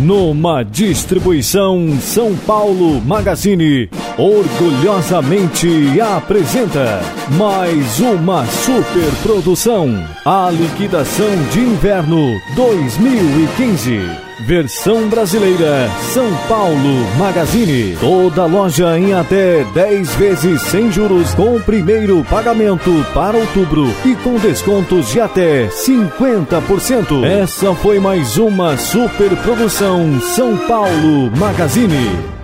Numa distribuição São Paulo Magazine, orgulhosamente apresenta mais uma super produção, a liquidação de inverno 2015. Versão brasileira São Paulo Magazine. Toda loja em até 10 vezes sem juros com primeiro pagamento para outubro e com descontos de até 50%. Essa foi mais uma super produção São Paulo Magazine.